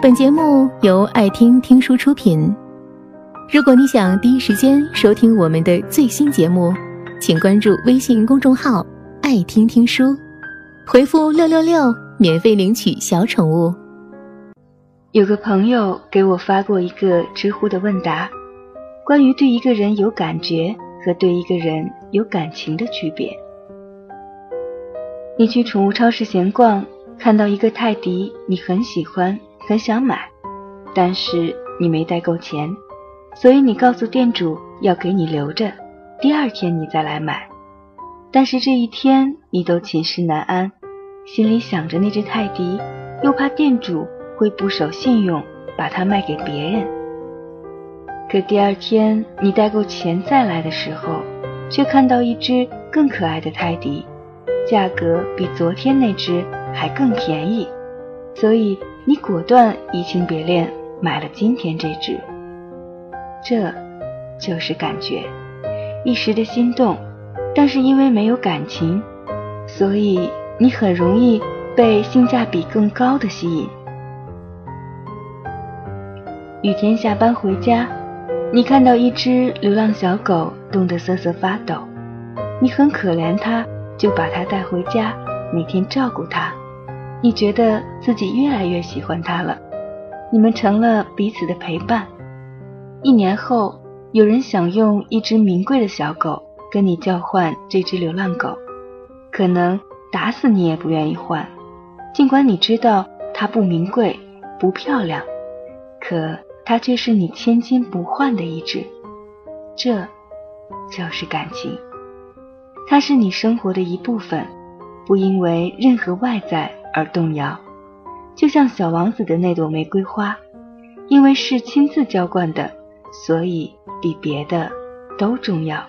本节目由爱听听书出品。如果你想第一时间收听我们的最新节目，请关注微信公众号“爱听听书”，回复“六六六”免费领取小宠物。有个朋友给我发过一个知乎的问答，关于对一个人有感觉和对一个人有感情的区别。你去宠物超市闲逛，看到一个泰迪，你很喜欢，很想买，但是你没带够钱，所以你告诉店主要给你留着，第二天你再来买。但是这一天你都寝食难安，心里想着那只泰迪，又怕店主会不守信用，把它卖给别人。可第二天你带够钱再来的时候，却看到一只更可爱的泰迪。价格比昨天那只还更便宜，所以你果断移情别恋，买了今天这只。这，就是感觉，一时的心动，但是因为没有感情，所以你很容易被性价比更高的吸引。雨天下班回家，你看到一只流浪小狗冻得瑟瑟发抖，你很可怜它。就把它带回家，每天照顾它。你觉得自己越来越喜欢它了，你们成了彼此的陪伴。一年后，有人想用一只名贵的小狗跟你交换这只流浪狗，可能打死你也不愿意换。尽管你知道它不名贵、不漂亮，可它却是你千金不换的一只。这，就是感情。它是你生活的一部分，不因为任何外在而动摇。就像小王子的那朵玫瑰花，因为是亲自浇灌的，所以比别的都重要。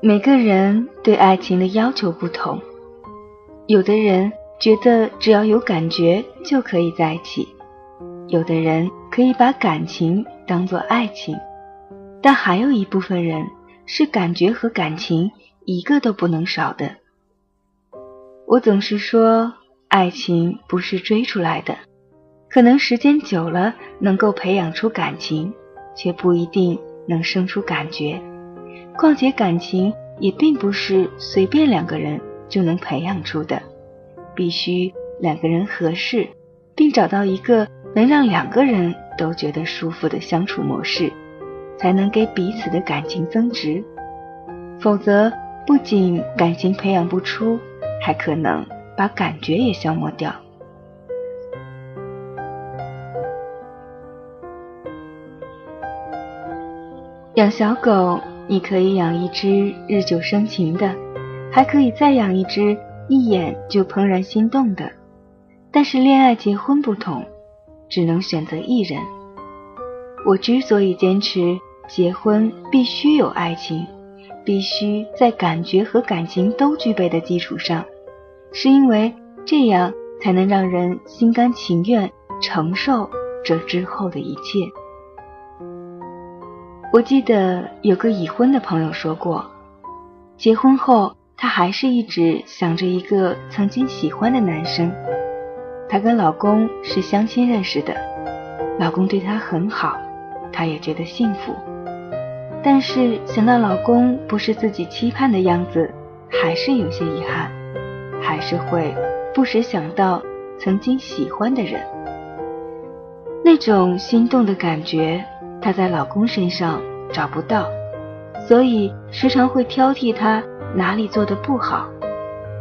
每个人对爱情的要求不同，有的人觉得只要有感觉就可以在一起，有的人可以把感情。当做爱情，但还有一部分人是感觉和感情一个都不能少的。我总是说，爱情不是追出来的，可能时间久了能够培养出感情，却不一定能生出感觉。况且感情也并不是随便两个人就能培养出的，必须两个人合适，并找到一个能让两个人。都觉得舒服的相处模式，才能给彼此的感情增值。否则，不仅感情培养不出，还可能把感觉也消磨掉。养小狗，你可以养一只日久生情的，还可以再养一只一眼就怦然心动的。但是，恋爱结婚不同。只能选择一人。我之所以坚持结婚必须有爱情，必须在感觉和感情都具备的基础上，是因为这样才能让人心甘情愿承受这之后的一切。我记得有个已婚的朋友说过，结婚后她还是一直想着一个曾经喜欢的男生。她跟老公是相亲认识的，老公对她很好，她也觉得幸福。但是想到老公不是自己期盼的样子，还是有些遗憾，还是会不时想到曾经喜欢的人，那种心动的感觉，她在老公身上找不到，所以时常会挑剔他哪里做的不好，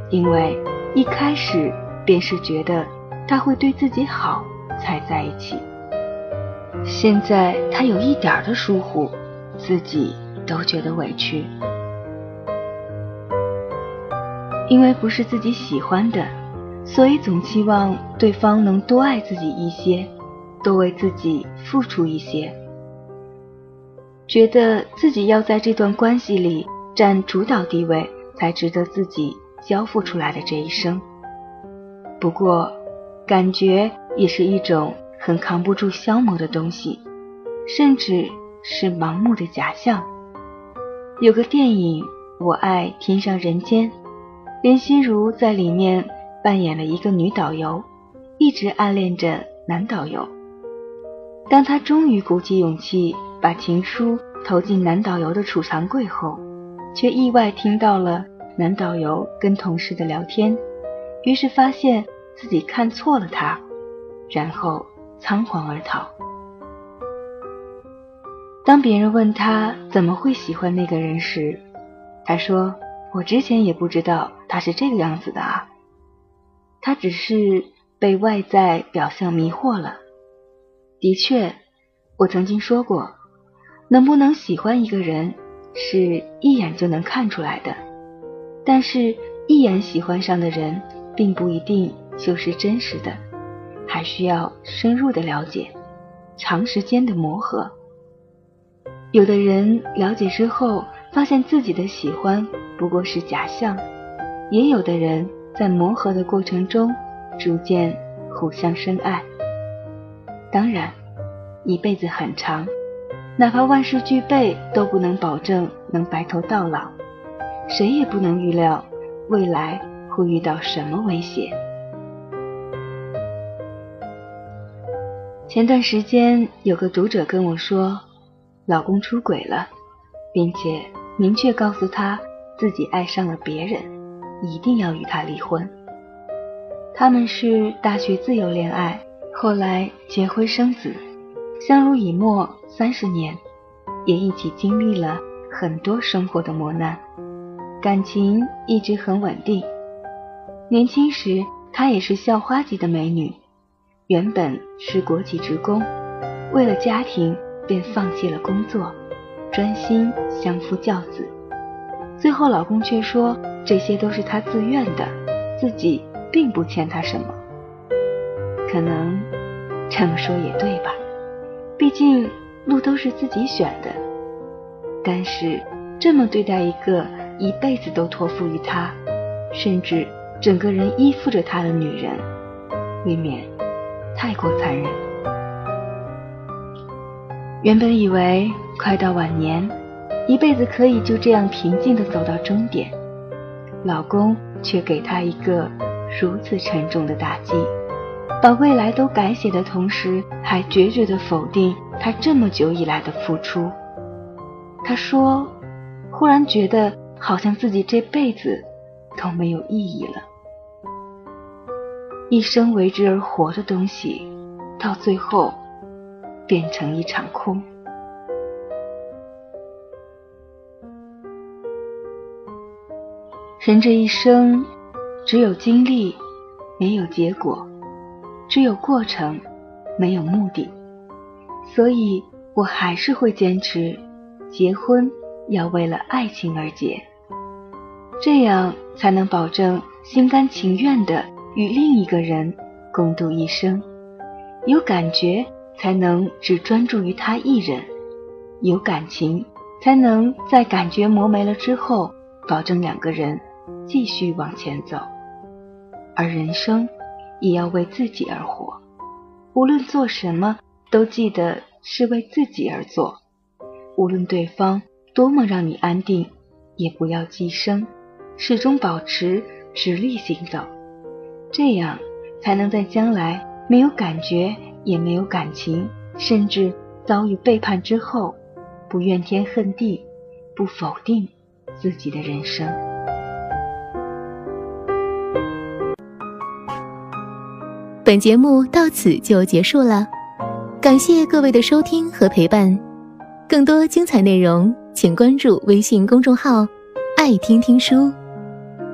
因为一开始便是觉得。他会对自己好才在一起。现在他有一点的疏忽，自己都觉得委屈。因为不是自己喜欢的，所以总期望对方能多爱自己一些，多为自己付出一些，觉得自己要在这段关系里占主导地位，才值得自己交付出来的这一生。不过。感觉也是一种很扛不住消磨的东西，甚至是盲目的假象。有个电影《我爱天上人间》，林心如在里面扮演了一个女导游，一直暗恋着男导游。当她终于鼓起勇气把情书投进男导游的储藏柜后，却意外听到了男导游跟同事的聊天，于是发现自己看错了他，然后仓皇而逃。当别人问他怎么会喜欢那个人时，他说：“我之前也不知道他是这个样子的啊，他只是被外在表象迷惑了。的确，我曾经说过，能不能喜欢一个人是一眼就能看出来的，但是一眼喜欢上的人，并不一定就是真实的，还需要深入的了解，长时间的磨合。”有的人了解之后，发现自己的喜欢不过是假象；也有的人在磨合的过程中，逐渐互相深爱。当然，一辈子很长，哪怕万事俱备，都不能保证能白头到老。谁也不能预料未来会遇到什么威胁。前段时间，有个读者跟我说。老公出轨了，并且明确告诉他自己爱上了别人，一定要与他离婚。他们是大学自由恋爱，后来结婚生子，相濡以沫三十年，也一起经历了很多生活的磨难，感情一直很稳定。年轻时她也是校花级的美女，原本是国企职工，为了家庭。便放弃了工作，专心相夫教子。最后，老公却说这些都是他自愿的，自己并不欠他什么。可能这么说也对吧？毕竟路都是自己选的。但是这么对待一个一辈子都托付于他，甚至整个人依附着他的女人，未免太过残忍。原本以为快到晚年，一辈子可以就这样平静地走到终点，老公却给她一个如此沉重的打击，把未来都改写的同时，还决绝地否定她这么久以来的付出。她说：“忽然觉得好像自己这辈子都没有意义了，一生为之而活的东西，到最后。”变成一场空。人这一生，只有经历，没有结果；只有过程，没有目的。所以我还是会坚持，结婚要为了爱情而结，这样才能保证心甘情愿的与另一个人共度一生，有感觉。才能只专注于他一人，有感情，才能在感觉磨没了之后，保证两个人继续往前走。而人生也要为自己而活，无论做什么，都记得是为自己而做。无论对方多么让你安定，也不要寄生，始终保持直立行走，这样才能在将来没有感觉。也没有感情，甚至遭遇背叛之后，不怨天恨地，不否定自己的人生。本节目到此就结束了，感谢各位的收听和陪伴。更多精彩内容，请关注微信公众号“爱听听书”，